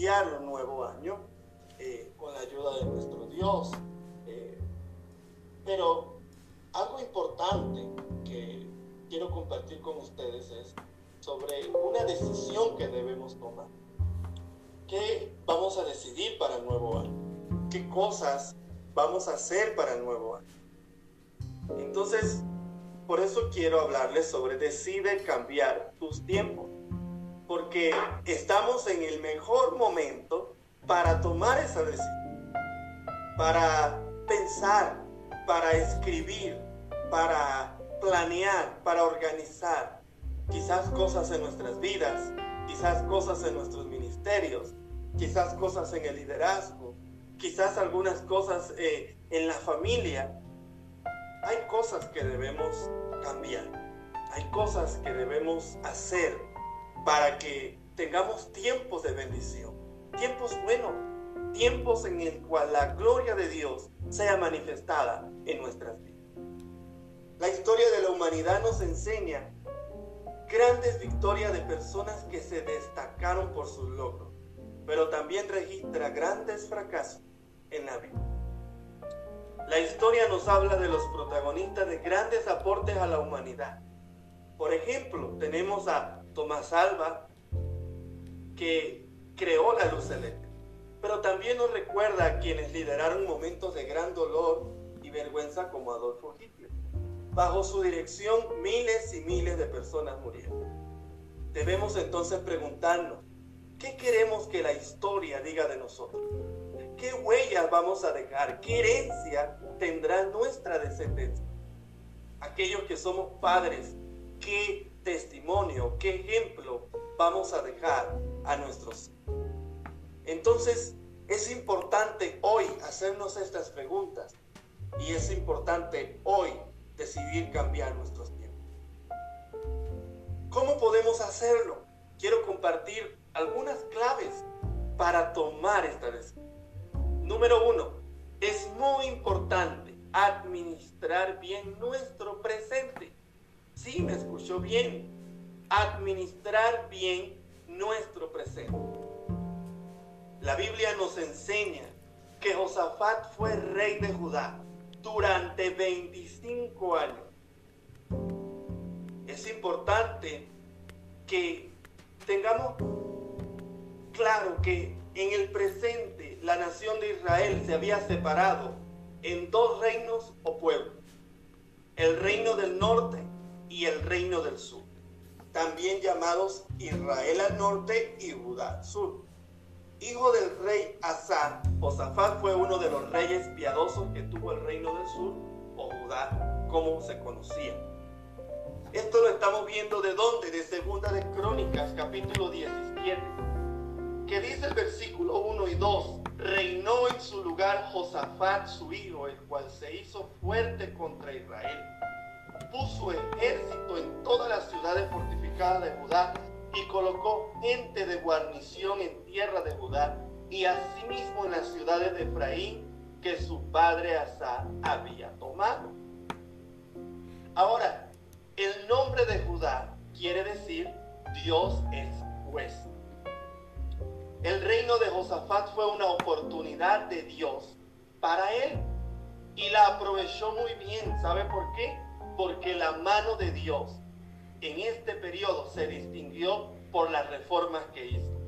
iniciar un nuevo año eh, con la ayuda de nuestro Dios. Eh, pero algo importante que quiero compartir con ustedes es sobre una decisión que debemos tomar. ¿Qué vamos a decidir para el nuevo año? ¿Qué cosas vamos a hacer para el nuevo año? Entonces, por eso quiero hablarles sobre decide cambiar tus tiempos. Porque estamos en el mejor momento para tomar esa decisión. Para pensar, para escribir, para planear, para organizar quizás cosas en nuestras vidas, quizás cosas en nuestros ministerios, quizás cosas en el liderazgo, quizás algunas cosas eh, en la familia. Hay cosas que debemos cambiar, hay cosas que debemos hacer para que tengamos tiempos de bendición, tiempos buenos, tiempos en el cual la gloria de Dios sea manifestada en nuestras vidas. La historia de la humanidad nos enseña grandes victorias de personas que se destacaron por sus logros, pero también registra grandes fracasos en la vida. La historia nos habla de los protagonistas de grandes aportes a la humanidad. Por ejemplo, tenemos a Tomás Alba, que creó la luz eléctrica, pero también nos recuerda a quienes lideraron momentos de gran dolor y vergüenza como Adolfo Hitler. Bajo su dirección miles y miles de personas murieron. Debemos entonces preguntarnos, ¿qué queremos que la historia diga de nosotros? ¿Qué huellas vamos a dejar? ¿Qué herencia tendrá nuestra descendencia? Aquellos que somos padres, ¿qué testimonio, qué ejemplo vamos a dejar a nuestros Entonces, es importante hoy hacernos estas preguntas y es importante hoy decidir cambiar nuestros tiempos. ¿Cómo podemos hacerlo? Quiero compartir algunas claves para tomar esta decisión. Número uno, es muy importante administrar bien nuestro presente. Sí, me escuchó bien. Administrar bien nuestro presente. La Biblia nos enseña que Josafat fue rey de Judá durante 25 años. Es importante que tengamos claro que en el presente la nación de Israel se había separado en dos reinos o pueblos, el reino del norte y el reino del sur, también llamados Israel al norte y Judá al sur hijo del rey Asa, Josafat fue uno de los reyes piadosos que tuvo el reino del sur, o Judá, como se conocía. Esto lo estamos viendo de dónde? De Segunda de Crónicas, capítulo 17, que dice el versículo 1 y 2, reinó en su lugar Josafat, su hijo, el cual se hizo fuerte contra Israel. Puso ejército en todas las ciudades fortificadas de Judá y colocó gente de guarnición en tierra de Judá y asimismo en las ciudades de Efraín que su padre Asa había tomado. Ahora, el nombre de Judá quiere decir Dios es juez. El reino de Josafat fue una oportunidad de Dios para él y la aprovechó muy bien. ¿Sabe por qué? Porque la mano de Dios en este periodo se distinguió por las reformas que hizo.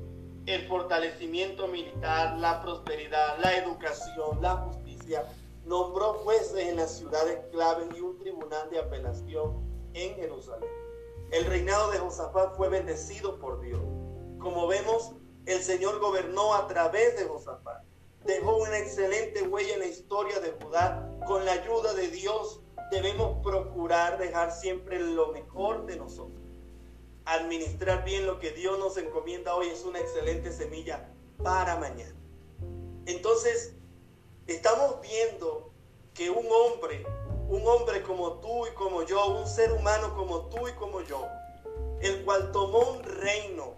El fortalecimiento militar, la prosperidad, la educación, la justicia. Nombró jueces en las ciudades claves y un tribunal de apelación en Jerusalén. El reinado de Josafat fue bendecido por Dios. Como vemos, el Señor gobernó a través de Josafat. Dejó una excelente huella en la historia de Judá. Con la ayuda de Dios debemos procurar dejar siempre lo mejor de nosotros. Administrar bien lo que Dios nos encomienda hoy es una excelente semilla para mañana. Entonces, estamos viendo que un hombre, un hombre como tú y como yo, un ser humano como tú y como yo, el cual tomó un reino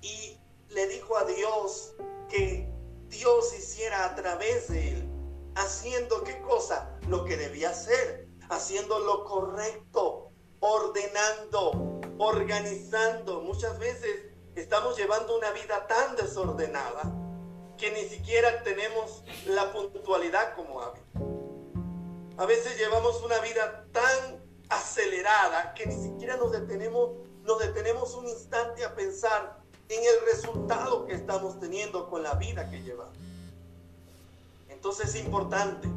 y le dijo a Dios que Dios hiciera a través de él, haciendo qué cosa, lo que debía hacer, haciendo lo correcto, ordenando, organizando. Muchas veces estamos llevando una vida tan desordenada que ni siquiera tenemos la puntualidad como hábito. A veces llevamos una vida tan acelerada que ni siquiera nos detenemos, nos detenemos un instante a pensar en el resultado que estamos teniendo con la vida que llevamos. Entonces es importante,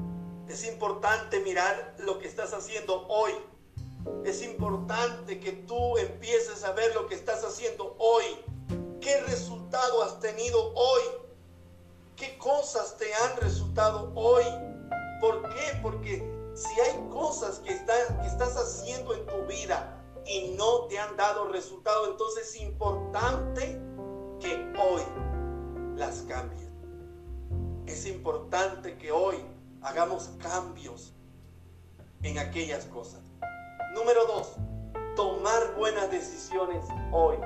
es importante mirar lo que estás haciendo hoy. Es importante que tú empieces a ver lo que estás haciendo hoy. ¿Qué resultado has tenido hoy? ¿Qué cosas te han resultado hoy? ¿Por qué? Porque si hay cosas que, estás haciendo en tu vida y no te han dado resultado, entonces es importante que hoy las cambies. Es importante que hoy hagamos cambios en aquellas cosas. Número dos, tomar buenas decisiones hoy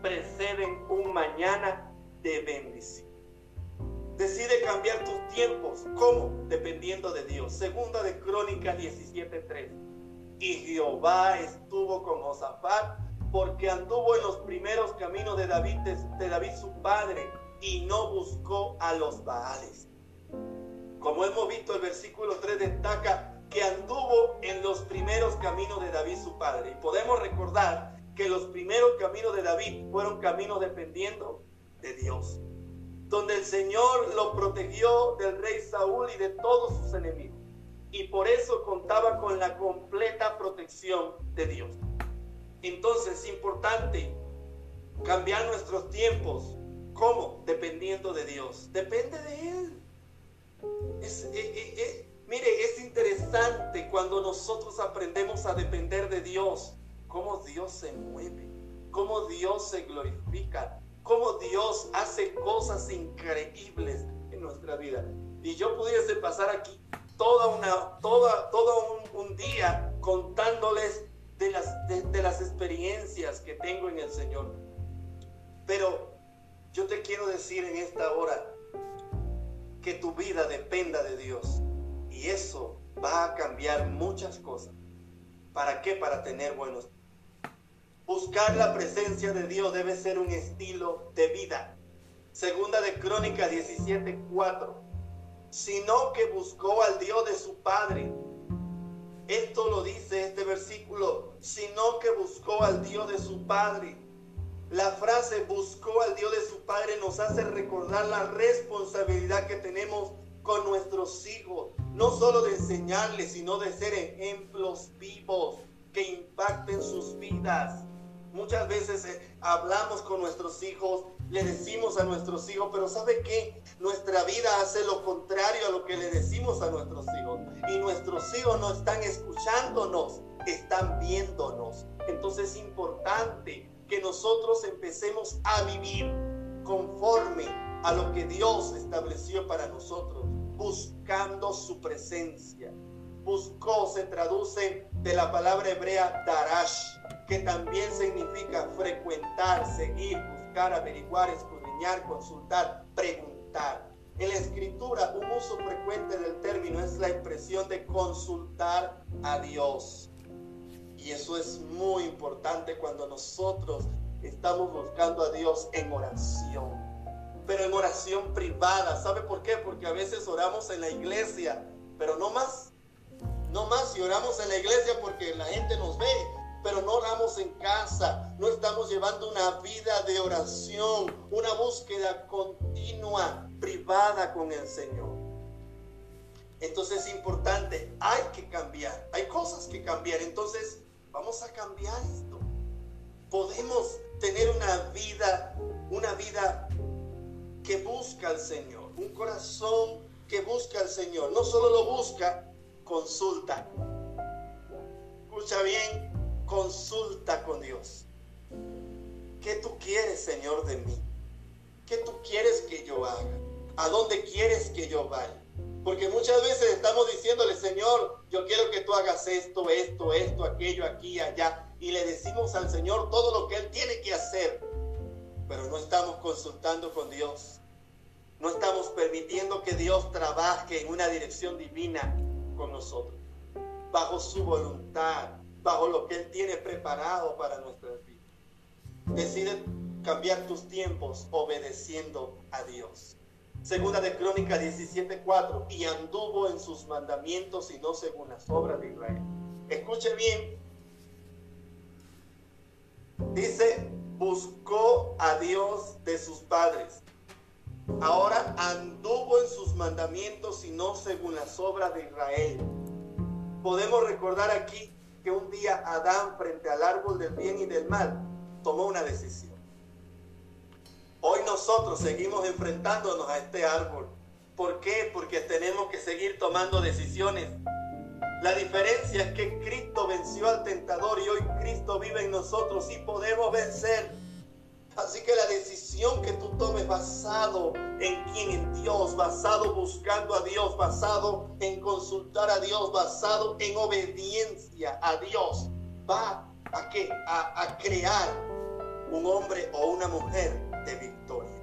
preceden un mañana de bendición. Decide cambiar tus tiempos. ¿Cómo? Dependiendo de Dios. Segunda de Crónicas 17:3. Y Jehová estuvo con Josafat porque anduvo en los primeros caminos de David, de, David su padre, y no buscó a los Baales. Como hemos visto, el versículo 3 destaca que anduvo en los primeros caminos de David su padre. Y podemos recordar que los primeros caminos de David fueron caminos dependiendo de Dios, donde el Señor lo protegió del rey Saúl y de todos sus enemigos. Y por eso contaba con la completa protección de Dios. Entonces es importante cambiar nuestros tiempos. ¿Cómo? Dependiendo de Dios. Depende de Él. Eh, eh, eh, mire, es interesante cuando nosotros aprendemos a depender de Dios, cómo Dios se mueve, cómo Dios se glorifica, cómo Dios hace cosas increíbles en nuestra vida. Y yo pudiese pasar aquí toda una, toda, todo un, un día contándoles de las, de, las experiencias que tengo en el Señor. Pero yo te quiero decir en esta hora que tu vida dependa de Dios. Y eso va a cambiar muchas cosas. ¿Para qué? Para tener buenos. Buscar la presencia de Dios debe ser un estilo de vida. Segunda de Crónica 17:4. Sino que buscó al Dios de su Padre esto lo dice este versículo, sino que buscó al Dios de su Padre. La frase buscó al Dios de su Padre nos hace recordar la responsabilidad que tenemos con nuestros hijos, no solo de enseñarles, sino de ser ejemplos vivos que impacten sus vidas. Muchas veces eh, hablamos con nuestros hijos le decimos a nuestros hijos, pero ¿sabe qué? Nuestra vida hace lo contrario a lo que le decimos a nuestros hijos. Y nuestros hijos no están escuchándonos, están viéndonos. Entonces es importante que nosotros empecemos a vivir conforme a lo que Dios estableció para nosotros, buscando su presencia. Buscó se traduce de la palabra hebrea darash, que también significa frecuentar, seguir, averiguar, escudriñar, consultar, preguntar. En la escritura, un uso frecuente del término es la impresión de consultar a Dios. Y eso es muy importante cuando nosotros estamos buscando a Dios en oración. Pero en oración privada. ¿Sabe por qué? Porque a veces oramos en la iglesia, pero no más. No más si oramos en la iglesia porque la gente nos ve pero no oramos en casa, no estamos llevando una vida de oración, una búsqueda continua, privada con el Señor. Entonces es importante, hay que cambiar, hay cosas que cambiar, entonces vamos a cambiar esto. Podemos tener una vida, una vida que busca al Señor, un corazón que busca al Señor. No solo lo busca, consulta. Escucha bien, consulta con Dios. ¿Qué tú quieres, Señor, de mí? ¿Qué tú quieres que yo haga? ¿A dónde quieres que yo vaya? Porque muchas veces estamos diciéndole, Señor, yo quiero que tú hagas esto, esto, esto, aquello, aquí, allá. Y le decimos al Señor todo lo que Él tiene que hacer. Pero no estamos consultando con Dios. No estamos permitiendo que Dios trabaje en una dirección divina con nosotros. Bajo su voluntad, bajo lo que Él tiene preparado para nuestras vidas. Decide cambiar tus tiempos obedeciendo a Dios. Segunda de Crónica 17:4, y anduvo en sus mandamientos y no según las obras de Israel. Escuche bien. Dice, buscó a Dios de sus padres. Ahora anduvo en sus mandamientos y no según las obras de Israel. Podemos recordar aquí que un día Adán frente al árbol del bien y del mal tomó una decisión. Hoy nosotros seguimos enfrentándonos a este árbol. ¿Por qué? Porque tenemos que seguir tomando decisiones. La diferencia es que Cristo venció al tentador y hoy Cristo vive en nosotros y podemos vencer. Así que la decisión que tú tomes basado en quién, en Dios, basado buscando a Dios, basado en consultar a Dios, basado en obediencia a Dios, va a, qué? a, a crear un hombre o una mujer de victoria.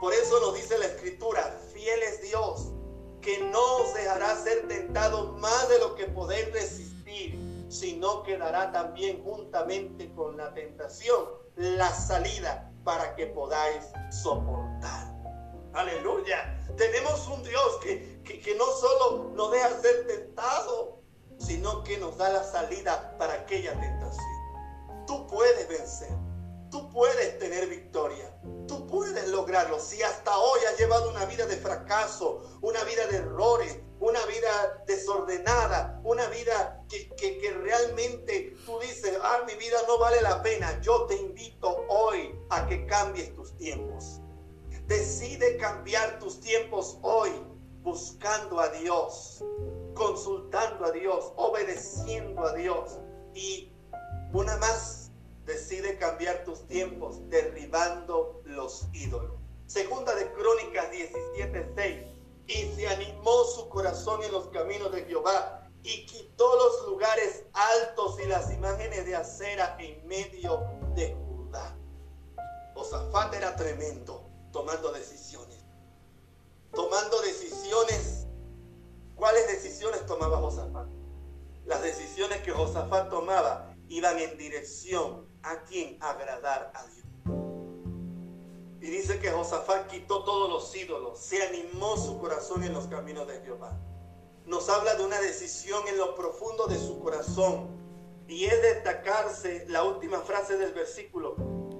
Por eso nos dice la escritura, fiel es Dios, que no os dejará ser tentado más de lo que podéis resistir, sino que dará también juntamente con la tentación la salida para que podáis soportar. Aleluya. Tenemos un Dios que, que, no solo nos deja ser tentado, sino que nos da la salida para aquella tentación. Tú puedes vencer. Tú puedes tener victoria. Tú puedes lograrlo. Si hasta hoy has llevado una vida de fracaso, una vida de errores, una vida desordenada, una vida que, que, realmente tú dices, ah, mi vida no vale la pena, yo te invito hoy a que cambies tus tiempos. Decide cambiar tus tiempos hoy buscando a Dios, consultando a Dios, obedeciendo a Dios. Y una más decide cambiar tus tiempos derribando los ídolos. Segunda de Crónicas 17:6. Y se animó su corazón en los caminos de Jehová y quitó los lugares altos y las imágenes de acera en medio de Judá. Josafat era tremendo tomando decisiones. Tomando decisiones. ¿Cuáles decisiones tomaba Josafat? Las decisiones que Josafat tomaba iban en dirección a quien agradar a Dios. Y dice que Josafat quitó todos los ídolos, se animó su corazón en los caminos de Jehová. Nos habla de una decisión en lo profundo de su corazón. Y es destacarse la última frase del versículo.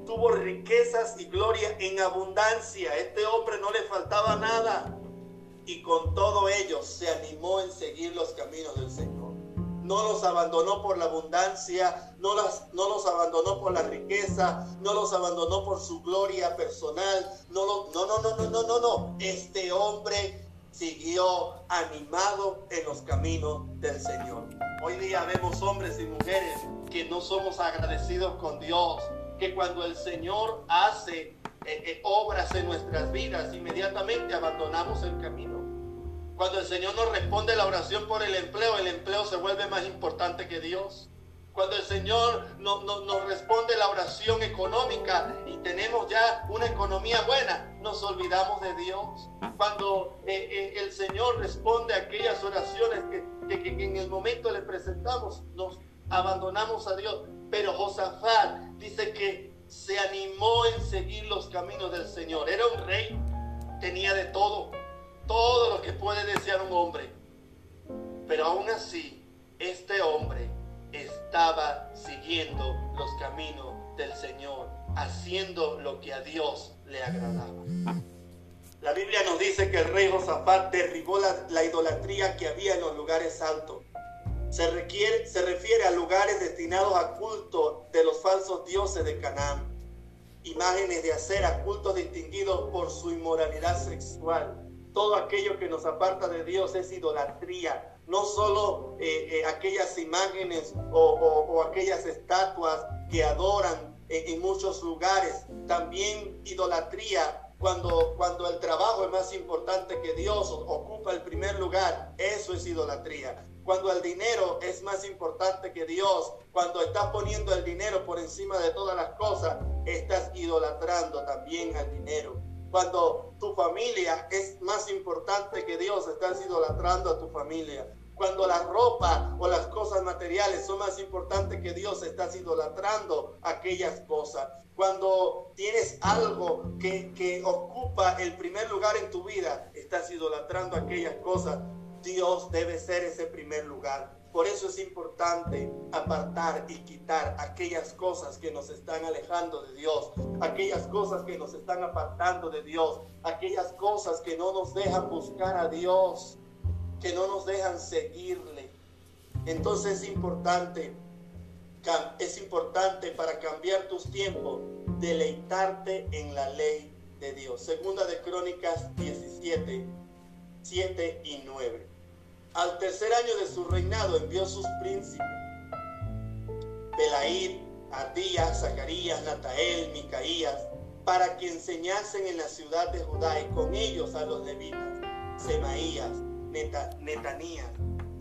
Tuvo riquezas y gloria en abundancia. Este hombre no le faltaba nada. Y con todo ello se animó en seguir los caminos del Señor no los abandonó por la abundancia, no, las, no los abandonó por la riqueza, no los abandonó por su gloria personal. No, no, no, no, no, no, no, no. Este hombre siguió animado en los caminos del Señor. Hoy día vemos hombres y mujeres que no somos agradecidos con Dios, que cuando el Señor hace eh, eh, obras en nuestras vidas, inmediatamente abandonamos el camino. Cuando el Señor nos responde la oración por el empleo, el empleo se vuelve más importante que Dios. Cuando el Señor nos responde la oración económica y tenemos ya una economía buena, nos olvidamos de Dios. Cuando eh, eh, el Señor responde a aquellas oraciones que, que, en el momento le presentamos, nos abandonamos a Dios. Pero Josafat dice que se animó en seguir los caminos del Señor. Era un rey, tenía de todo todo lo que puede desear un hombre. Pero aún así, este hombre estaba siguiendo los caminos del Señor, haciendo lo que a Dios le agradaba. La Biblia nos dice que el rey Josafat derribó la, idolatría que había en los lugares altos. Se, requiere, se refiere a lugares destinados a culto de los falsos dioses de Canaán, imágenes de acera, cultos distinguidos por su inmoralidad sexual, todo aquello que nos aparta de Dios es idolatría. No solo eh, eh, aquellas imágenes o, aquellas estatuas que adoran en muchos lugares, también idolatría cuando, cuando el trabajo es más importante que Dios, ocupa el primer lugar, eso es idolatría. Cuando el dinero es más importante que Dios, cuando estás poniendo el dinero por encima de todas las cosas, estás idolatrando también al dinero. Cuando tu familia es más importante que Dios, estás idolatrando a tu familia. Cuando la ropa o las cosas materiales son más importantes que Dios, estás idolatrando aquellas cosas. Cuando tienes algo que, que ocupa el primer lugar en tu vida, estás idolatrando aquellas cosas. Dios debe ser ese primer lugar. Por eso es importante apartar y quitar aquellas cosas que nos están alejando de Dios, aquellas cosas que nos están apartando de Dios, aquellas cosas que no nos dejan buscar a Dios, que no nos dejan seguirle. Entonces es importante, es importante para cambiar tus tiempos, deleitarte en la ley de Dios. Segunda de Crónicas 17, 7 y 9. Al tercer año de su reinado envió sus príncipes, Belaid, Adías, Zacarías, Natael, Micaías, para que enseñasen en la ciudad de Judá y con ellos a los levitas, Semaías, Netanías,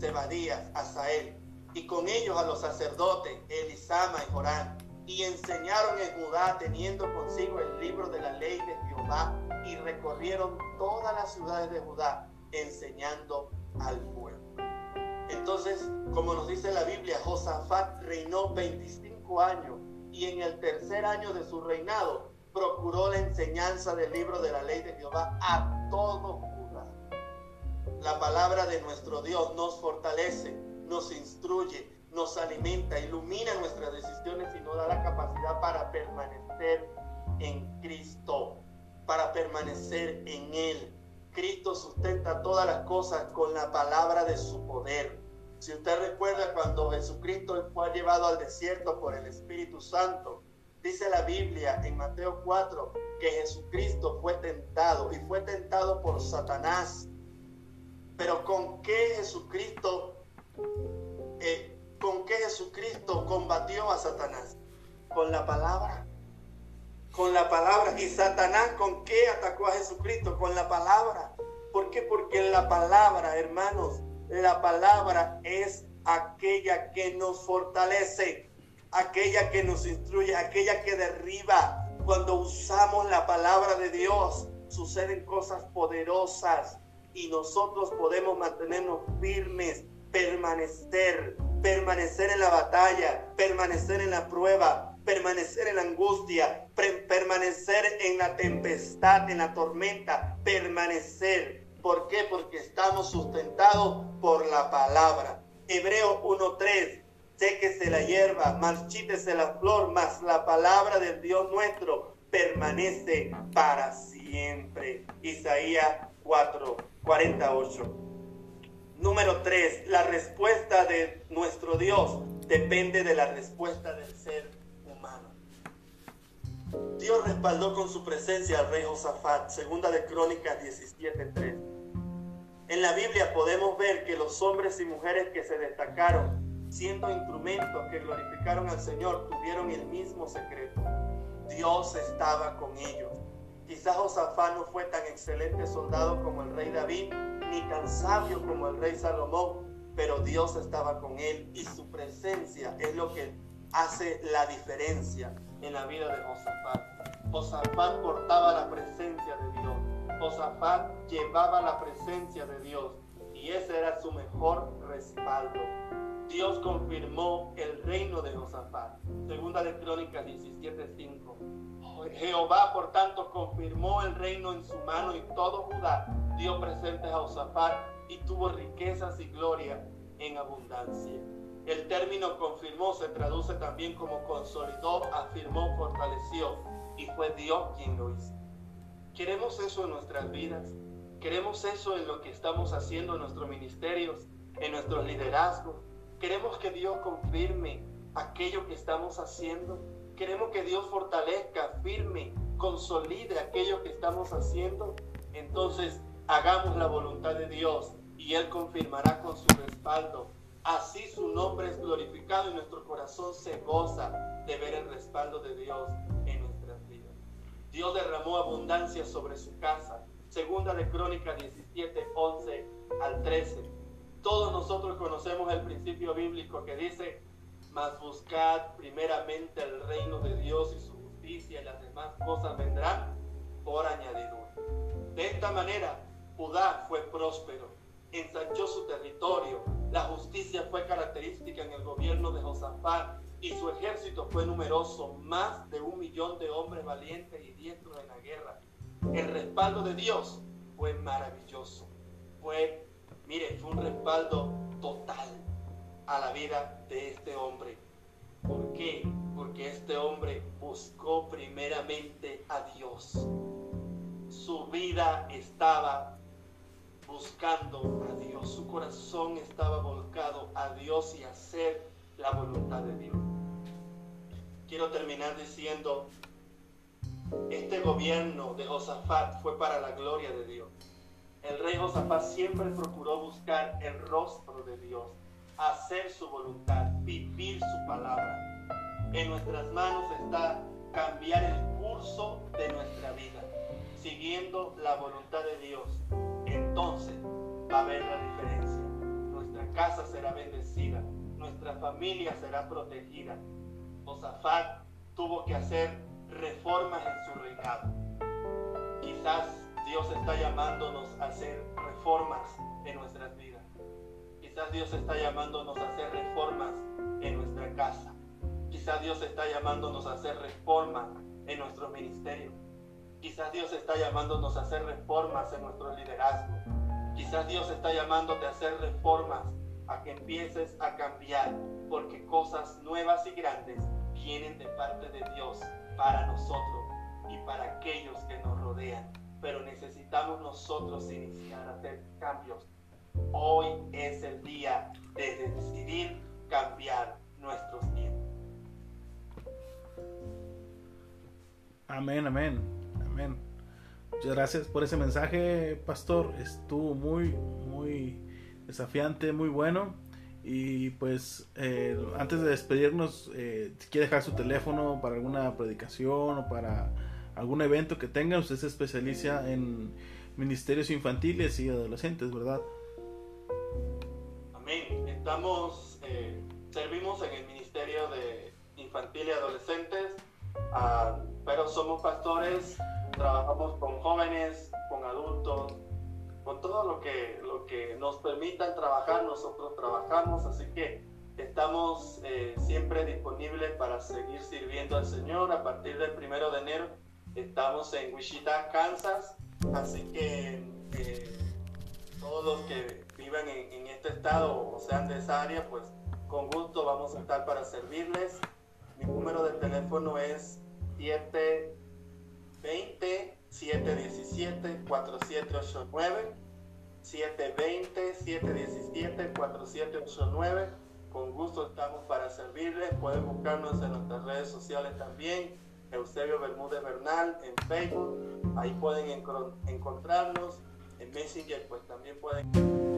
Zebadías, Asael, y con ellos a los sacerdotes, Elisama y Jorán, y enseñaron en Judá teniendo consigo el libro de la ley de Jehová, y recorrieron todas las ciudades de Judá, enseñando al pueblo. Entonces, como nos dice la Biblia, Josafat reinó 25 años y en el tercer año de su reinado procuró la enseñanza del libro de la ley de Jehová a todo Judá. La palabra de nuestro Dios nos fortalece, nos instruye, nos alimenta, ilumina nuestras decisiones y nos da la capacidad para permanecer en Cristo, para permanecer en Él Cristo sustenta todas las cosas con la palabra de su poder. Si usted recuerda cuando Jesucristo fue llevado al desierto por el Espíritu Santo, dice la Biblia en Mateo 4 que Jesucristo fue tentado y fue tentado por Satanás. Pero ¿con qué Jesucristo, eh, con qué Jesucristo combatió a Satanás? Con la palabra con la palabra. ¿Y Satanás con qué atacó a Jesucristo? Con la palabra. ¿Por qué? Porque la palabra, hermanos, la palabra es aquella que nos fortalece, aquella que nos instruye, aquella que derriba. Cuando usamos la palabra de Dios, suceden cosas poderosas y nosotros podemos mantenernos firmes, permanecer, permanecer en la batalla, permanecer en la prueba, permanecer en la angustia, permanecer en la tempestad, en la tormenta, permanecer. ¿Por qué? Porque estamos sustentados por la palabra. Hebreo 1.3, séquese la hierba, marchítese la flor, mas la palabra del Dios nuestro permanece para siempre. Isaías 4.48. Número 3, la respuesta de nuestro Dios depende de la respuesta del ser Dios respaldó con su presencia al rey Josafat, segunda de Crónicas 17:3. En la Biblia podemos ver que los hombres y mujeres que se destacaron, siendo instrumentos que glorificaron al Señor, tuvieron el mismo secreto. Dios estaba con ellos. Quizás Josafat no fue tan excelente soldado como el rey David, ni tan sabio como el rey Salomón, pero Dios estaba con él y su presencia es lo que hace la diferencia en la vida de Josafat. Josafat portaba la presencia de Dios. Josafat llevaba la presencia de Dios y ese era su mejor respaldo. Dios confirmó el reino de Josafat. Segunda de Crónicas 17:5. Jehová, por tanto, confirmó el reino en su mano y todo Judá dio presentes a Josafat y tuvo riquezas y gloria en abundancia. El término confirmó se traduce también como consolidó, afirmó, fortaleció y fue Dios quien lo hizo. ¿Queremos eso en nuestras vidas? ¿Queremos eso en lo que estamos haciendo en nuestros ministerios, en nuestros liderazgos? ¿Queremos que Dios confirme aquello que estamos haciendo? ¿Queremos que Dios fortalezca, firme, consolide aquello que estamos haciendo? Entonces hagamos la voluntad de Dios y Él confirmará con su respaldo Así su nombre es glorificado y nuestro corazón se goza de ver el respaldo de Dios en nuestras vidas. Dios derramó abundancia sobre su casa. Segunda de Crónicas 17, 11 al 13. Todos nosotros conocemos el principio bíblico que dice, mas buscad primeramente el reino de Dios y su justicia y las demás cosas vendrán por añadidura. De esta manera, Judá fue próspero ensanchó su territorio. La justicia fue característica en el gobierno de Josafat y su ejército fue numeroso, más de un millón de hombres valientes y diestros en la guerra. El respaldo de Dios fue maravilloso. Fue, mire, fue un respaldo total a la vida de este hombre. ¿Por qué? Porque este hombre buscó primeramente a Dios. Su vida estaba a Dios. Su corazón estaba volcado a Dios y a hacer la voluntad de Dios. Quiero terminar diciendo, este gobierno de Josafat fue para la gloria de Dios. El rey Josafat siempre procuró buscar el rostro de Dios, hacer su voluntad, vivir su palabra. En nuestras manos está cambiar el curso de nuestra vida, siguiendo la voluntad de Dios. Entonces va a haber la diferencia. Nuestra casa será bendecida, nuestra familia será protegida. Josafat tuvo que hacer reformas en su reinado. Quizás Dios está llamándonos a hacer reformas en nuestras vidas. Quizás Dios está llamándonos a hacer reformas en nuestra casa. Quizás Dios está llamándonos a hacer reformas en nuestro ministerio. Quizás Dios está llamándonos a hacer reformas en nuestro liderazgo. Quizás Dios está llamándote a hacer reformas, a que empieces a cambiar, porque cosas nuevas y grandes vienen de parte de Dios para nosotros y para aquellos que nos rodean. Pero necesitamos nosotros iniciar a hacer cambios. Hoy es el día de decidir cambiar nuestros tiempos. Amén, amén, amén. Muchas gracias por ese mensaje, pastor. Estuvo muy, muy desafiante, muy bueno. Y pues eh, antes de despedirnos, eh, si quiere dejar su teléfono para alguna predicación o para algún evento que tenga, usted se especializa en ministerios infantiles y adolescentes, ¿verdad? Amén. Estamos, eh, servimos en el Ministerio de Infantil y Adolescentes, ah, pero somos pastores, trabajamos con jóvenes, con adultos, con todo lo que, lo que nos permitan trabajar, nosotros trabajamos, así que estamos eh, siempre disponibles para seguir sirviendo al Señor. A partir del primero de enero estamos en Wichita, Kansas, así que eh, todos los que vivan en, en, este estado o sean de esa área, pues con gusto vamos a estar para servirles. Mi número de teléfono es 720 717-4789, 720-717-4789. Con gusto estamos para servirles. Pueden buscarnos en nuestras redes sociales también. Eusebio Bermúdez Bernal en Facebook. Ahí pueden encontrarnos. En Messenger pues también pueden...